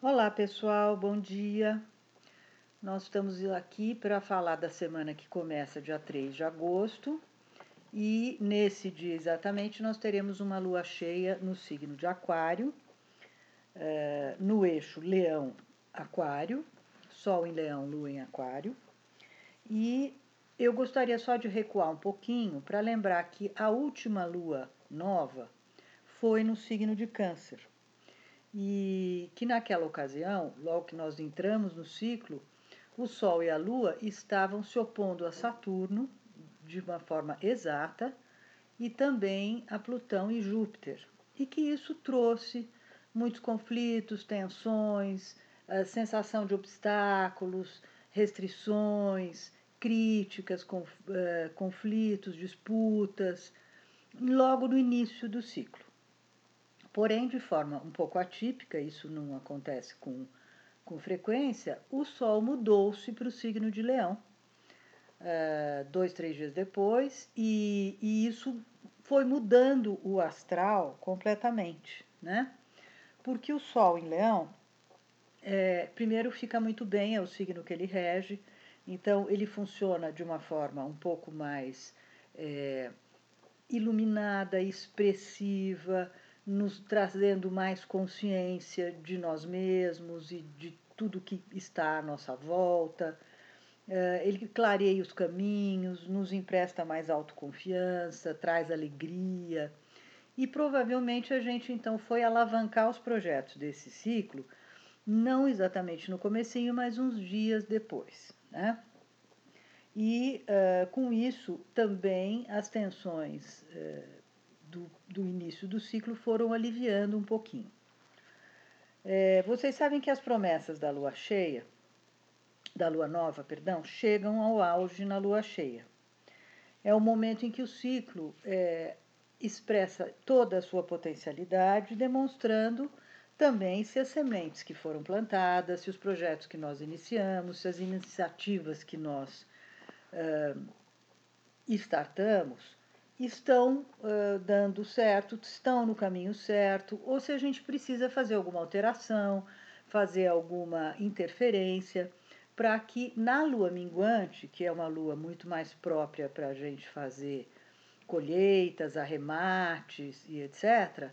Olá pessoal, bom dia. Nós estamos aqui para falar da semana que começa dia 3 de agosto e nesse dia exatamente nós teremos uma lua cheia no signo de Aquário, eh, no eixo Leão-Aquário, Sol em Leão, Lua em Aquário. E eu gostaria só de recuar um pouquinho para lembrar que a última lua nova foi no signo de Câncer e que naquela ocasião, logo que nós entramos no ciclo, o Sol e a Lua estavam se opondo a Saturno de uma forma exata e também a Plutão e Júpiter, e que isso trouxe muitos conflitos, tensões, sensação de obstáculos, restrições, críticas, eh, conflitos, disputas, logo no início do ciclo. Porém, de forma um pouco atípica, isso não acontece com, com frequência, o Sol mudou-se para o signo de Leão, uh, dois, três dias depois, e, e isso foi mudando o astral completamente, né? Porque o Sol em Leão, é, primeiro fica muito bem, é o signo que ele rege, então ele funciona de uma forma um pouco mais é, iluminada, expressiva, nos trazendo mais consciência de nós mesmos e de tudo que está à nossa volta. Eh, ele clareia os caminhos, nos empresta mais autoconfiança, traz alegria. E provavelmente a gente então foi alavancar os projetos desse ciclo, não exatamente no comecinho, mas uns dias depois. Né? E uh, com isso também as tensões uh, do, do início do ciclo foram aliviando um pouquinho. É, vocês sabem que as promessas da lua cheia, da lua nova, perdão, chegam ao auge na lua cheia. É o momento em que o ciclo é, expressa toda a sua potencialidade, demonstrando também se as sementes que foram plantadas, se os projetos que nós iniciamos, se as iniciativas que nós uh, startamos estão uh, dando certo, estão no caminho certo, ou se a gente precisa fazer alguma alteração, fazer alguma interferência, para que na lua minguante, que é uma lua muito mais própria para a gente fazer colheitas, arremates e etc.,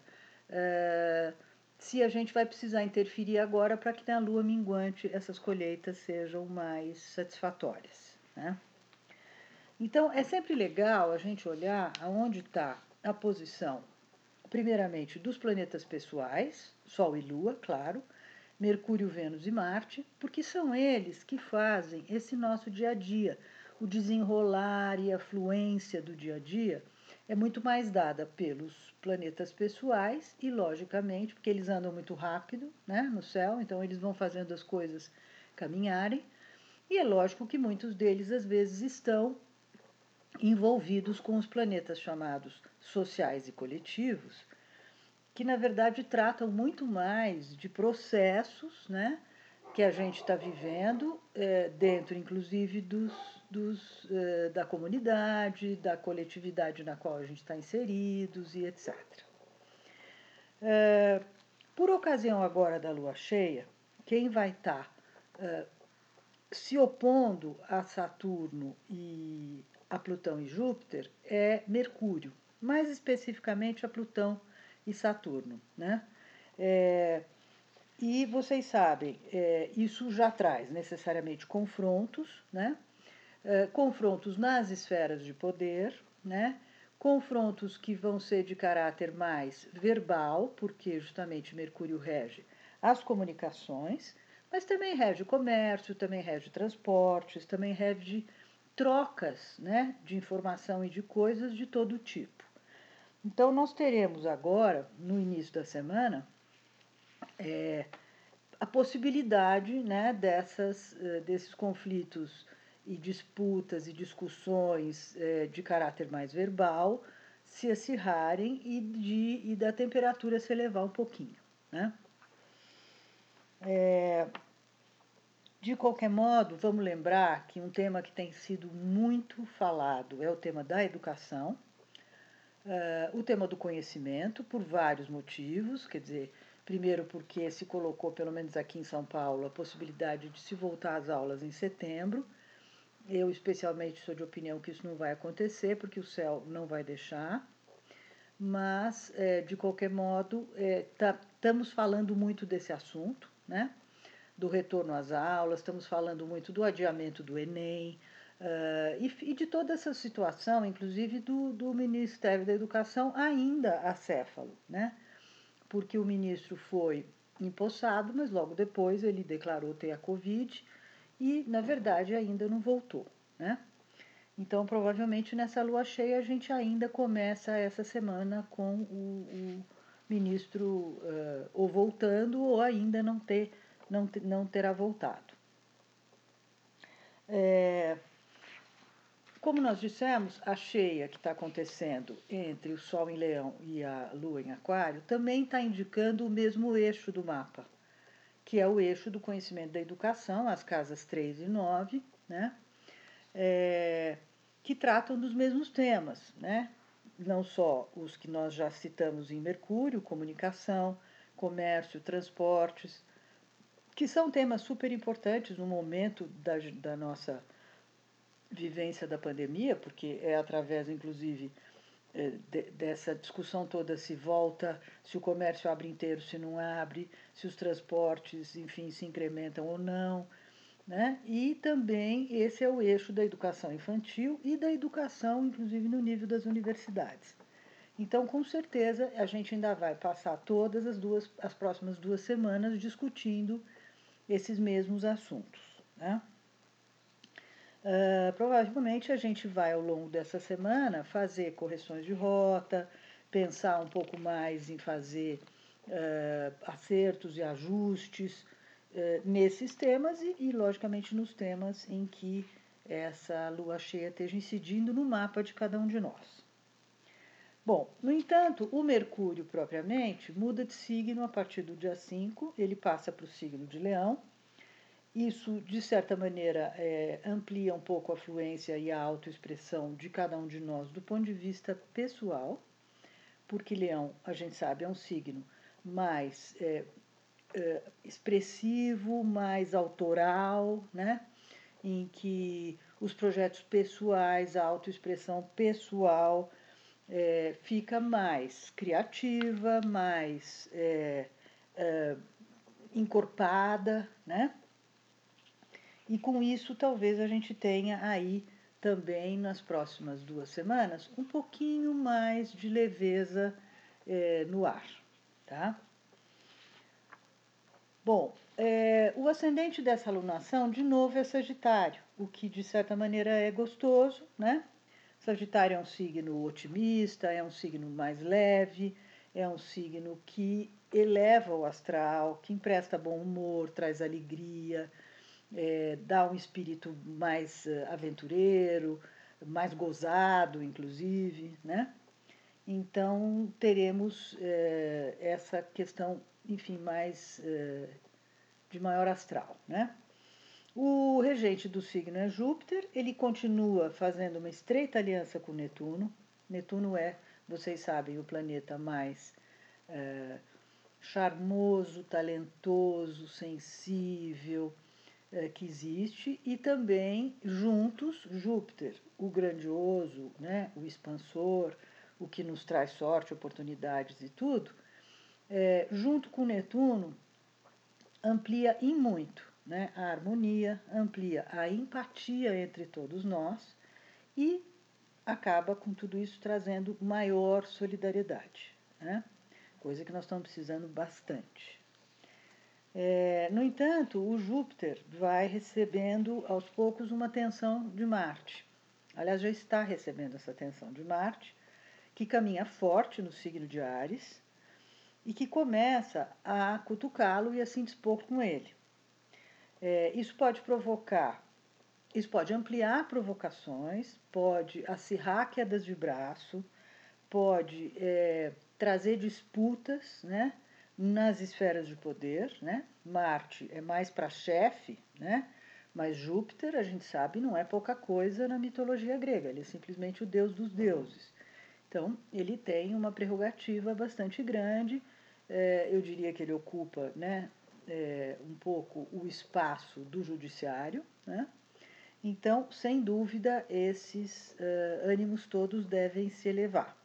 uh, se a gente vai precisar interferir agora para que na lua minguante essas colheitas sejam mais satisfatórias. Né? Então, é sempre legal a gente olhar aonde está a posição, primeiramente, dos planetas pessoais, Sol e Lua, claro, Mercúrio, Vênus e Marte, porque são eles que fazem esse nosso dia a dia. O desenrolar e a fluência do dia a dia é muito mais dada pelos planetas pessoais e, logicamente, porque eles andam muito rápido né, no céu, então eles vão fazendo as coisas caminharem. E é lógico que muitos deles, às vezes, estão envolvidos com os planetas chamados sociais e coletivos, que na verdade tratam muito mais de processos né, que a gente está vivendo, é, dentro inclusive dos, dos, é, da comunidade, da coletividade na qual a gente está inseridos e etc. É, por ocasião agora da lua cheia, quem vai estar tá, se opondo a Saturno e a Plutão e Júpiter é Mercúrio, mais especificamente a Plutão e Saturno. Né? É, e vocês sabem, é, isso já traz necessariamente confrontos, né? É, confrontos nas esferas de poder, né? confrontos que vão ser de caráter mais verbal, porque justamente Mercúrio rege as comunicações, mas também rege o comércio, também rege transportes, também rege trocas né, de informação e de coisas de todo tipo. Então, nós teremos agora, no início da semana, é, a possibilidade né, dessas, eh, desses conflitos e disputas e discussões é, de caráter mais verbal se acirrarem e, de, e da temperatura se elevar um pouquinho. Né? De qualquer modo, vamos lembrar que um tema que tem sido muito falado é o tema da educação, uh, o tema do conhecimento, por vários motivos, quer dizer, Primeiro, porque se colocou, pelo menos aqui em São Paulo, a possibilidade de se voltar às aulas em setembro. Eu, especialmente, sou de opinião que isso não vai acontecer, porque o céu não vai deixar. Mas, é, de qualquer modo, é, tá, estamos falando muito desse assunto, né? Do retorno às aulas, estamos falando muito do adiamento do Enem, uh, e, e, de toda essa situação, inclusive do, do Ministério da Educação, ainda acéfalo, né? porque o ministro foi empossado, mas logo depois ele declarou ter a Covid e, na verdade, ainda não voltou, né? Então, provavelmente nessa lua cheia a gente ainda começa essa semana com o, o ministro uh, ou voltando ou ainda não, ter, não, não terá voltado. É, como nós dissemos, a cheia que está acontecendo entre o Sol em Leão e a Lua em Aquário também está indicando o mesmo eixo do mapa, que é o eixo do conhecimento da educação, as casas 3 e 9, né? É, que tratam dos mesmos temas, né? não só os que nós já citamos em Mercúrio, comunicação, comércio, transportes, que são temas super importantes no momento da, da nossa vivência da pandemia, porque é através, inclusive, é, dessa discussão toda se volta, se o comércio abre inteiro, se não abre, se os transportes, enfim, se incrementam ou não. Né? E também esse é o eixo da educação infantil e da educação, inclusive, no nível das universidades. Então, com certeza, a gente ainda vai passar todas as duas, as próximas duas semanas discutindo esses mesmos assuntos. Né? Uh, provavelmente a gente vai, ao longo dessa semana, fazer correções de rota, pensar um pouco mais em fazer uh, acertos e ajustes uh, nesses temas e, e, logicamente, nos temas em que essa lua cheia esteja incidindo no mapa de cada um de nós. Bom, no entanto, o Mercúrio propriamente muda de signo a partir do dia 5, ele passa para o signo de Leão isso, de certa maneira, é, amplia um pouco a fluência e a autoexpressão de cada um de nós do ponto de vista pessoal, porque Leão, a gente sabe, é um signo mais é, é, expressivo, mais autoral, né? em que os projetos pessoais, a autoexpressão pessoal é, fica mais criativa, mais é, é, encorpada, né? E com isso, talvez a gente tenha aí também nas próximas duas semanas um pouquinho mais de leveza é, no ar, tá? Bom, é, o ascendente dessa alunação, de novo, é Sagitário, o que de certa maneira é gostoso, né? Sagitário é um signo otimista, é um signo mais leve, é um signo que eleva o astral, que empresta bom humor, traz alegria, é, dá um espírito mais uh, aventureiro, mais gozado, inclusive, né? Então teremos é, essa questão, enfim, mais é, de maior astral, né? O regente do signo é Júpiter, ele continua fazendo uma estreita aliança com Netuno. Netuno é, vocês sabem, o planeta mais é, charmoso, talentoso, sensível, é, que existe e também juntos Júpiter, o grandioso, né, o expansor, o que nos traz sorte, oportunidades e tudo, é, junto com Netuno, amplia em muito né, a harmonia, amplia a empatia entre todos nós e acaba com tudo isso trazendo maior solidariedade, né? coisa que nós estamos precisando bastante. É, no entanto, o Júpiter vai recebendo aos poucos uma atenção de Marte. Aliás, já está recebendo essa atenção de Marte, que caminha forte no signo de Ares e que começa a cutucá-lo e a se dispor com ele. É, isso pode provocar, isso pode ampliar provocações, pode acirrar quedas de braço, pode é, trazer disputas, né? nas esferas de poder, né? Marte é mais para chefe, né? Mas Júpiter, a gente sabe, não é pouca coisa na mitologia grega, ele é simplesmente o deus dos deuses. Então, ele tem uma prerrogativa bastante grande é, eu diria que ele ocupa né, é, um pouco o espaço do judiciário. Né? Então, sem dúvida, esses uh, ânimos todos devem se elevar.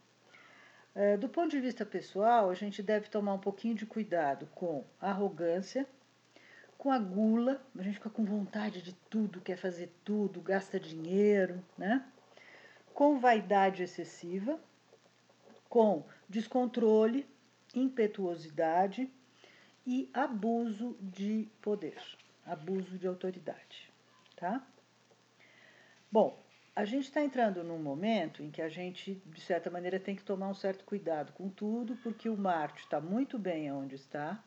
Uh, do ponto de vista pessoal, a gente deve tomar um pouquinho de cuidado com a arrogância, com a gula, a gente fica com vontade de tudo, quer fazer tudo, gasta dinheiro, né? Com vaidade excessiva, com descontrole, impetuosidade e abuso de poder, abuso de autoridade, tá? Bom, a gente está entrando num momento em que a gente, de certa maneira, tem que tomar um certo cuidado com tudo, porque o Marte está muito bem onde está,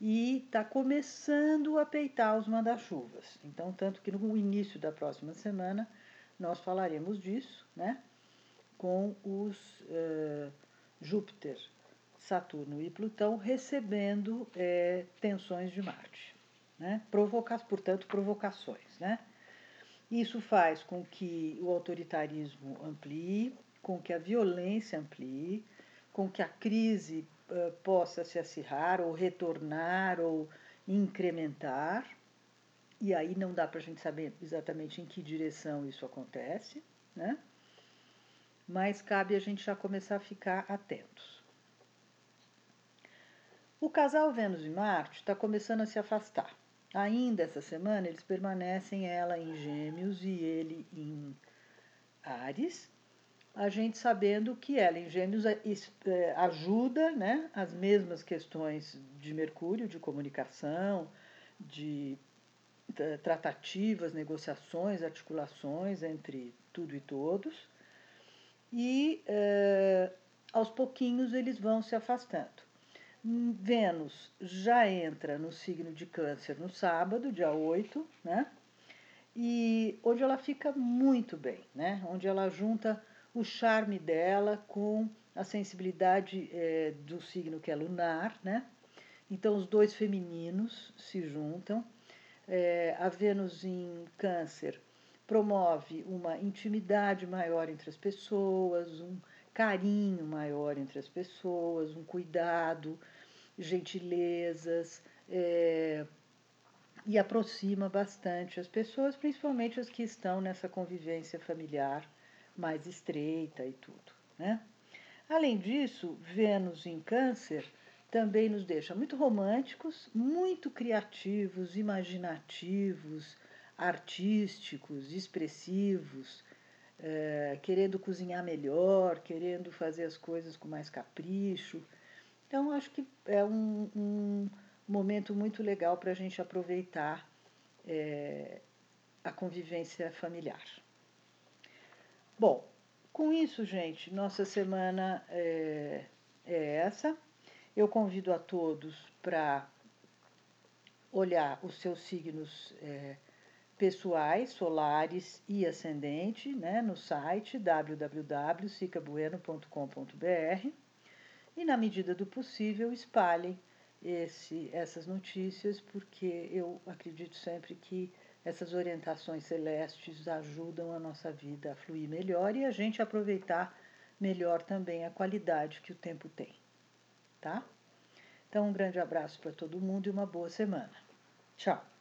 e está começando a peitar os manda-chuvas. Então, tanto que no início da próxima semana nós falaremos disso, né? Com os uh, Júpiter, Saturno e Plutão recebendo é, tensões de Marte, né? Portanto, provocações, né? Isso faz com que o autoritarismo amplie, com que a violência amplie, com que a crise uh, possa se acirrar ou retornar ou incrementar. E aí não dá para a gente saber exatamente em que direção isso acontece, né? Mas cabe a gente já começar a ficar atentos. O casal Vênus e Marte está começando a se afastar. Ainda essa semana eles permanecem, ela em Gêmeos e ele em Ares, a gente sabendo que ela em Gêmeos é, é, ajuda né, as mesmas questões de Mercúrio, de comunicação, de tratativas, negociações, articulações entre tudo e todos. E é, aos pouquinhos eles vão se afastando. Vênus já entra no signo de Câncer no sábado, dia 8, né? E onde ela fica muito bem, né? Onde ela junta o charme dela com a sensibilidade é, do signo que é lunar, né? Então os dois femininos se juntam. É, a Vênus em Câncer promove uma intimidade maior entre as pessoas, um carinho maior entre as pessoas, um cuidado, gentilezas, é, e aproxima bastante as pessoas, principalmente as que estão nessa convivência familiar mais estreita e tudo. Né? Além disso, Vênus em Câncer também nos deixa muito românticos, muito criativos, imaginativos, artísticos, expressivos, é, querendo cozinhar melhor, querendo fazer as coisas com mais capricho. Então, acho que é um, um momento muito legal para a gente aproveitar é, a convivência familiar. Bom, com isso, gente, nossa semana é, é essa. Eu convido a todos para olhar os seus signos é, pessoais, solares e ascendente, né, no site www.sicabueno.com.br e, na medida do possível, espalhem esse, essas notícias, porque eu acredito sempre que essas orientações celestes ajudam a nossa vida a fluir melhor e a gente aproveitar melhor também a qualidade que o tempo tem, tá? Então, um grande abraço para todo mundo e uma boa semana. Tchau!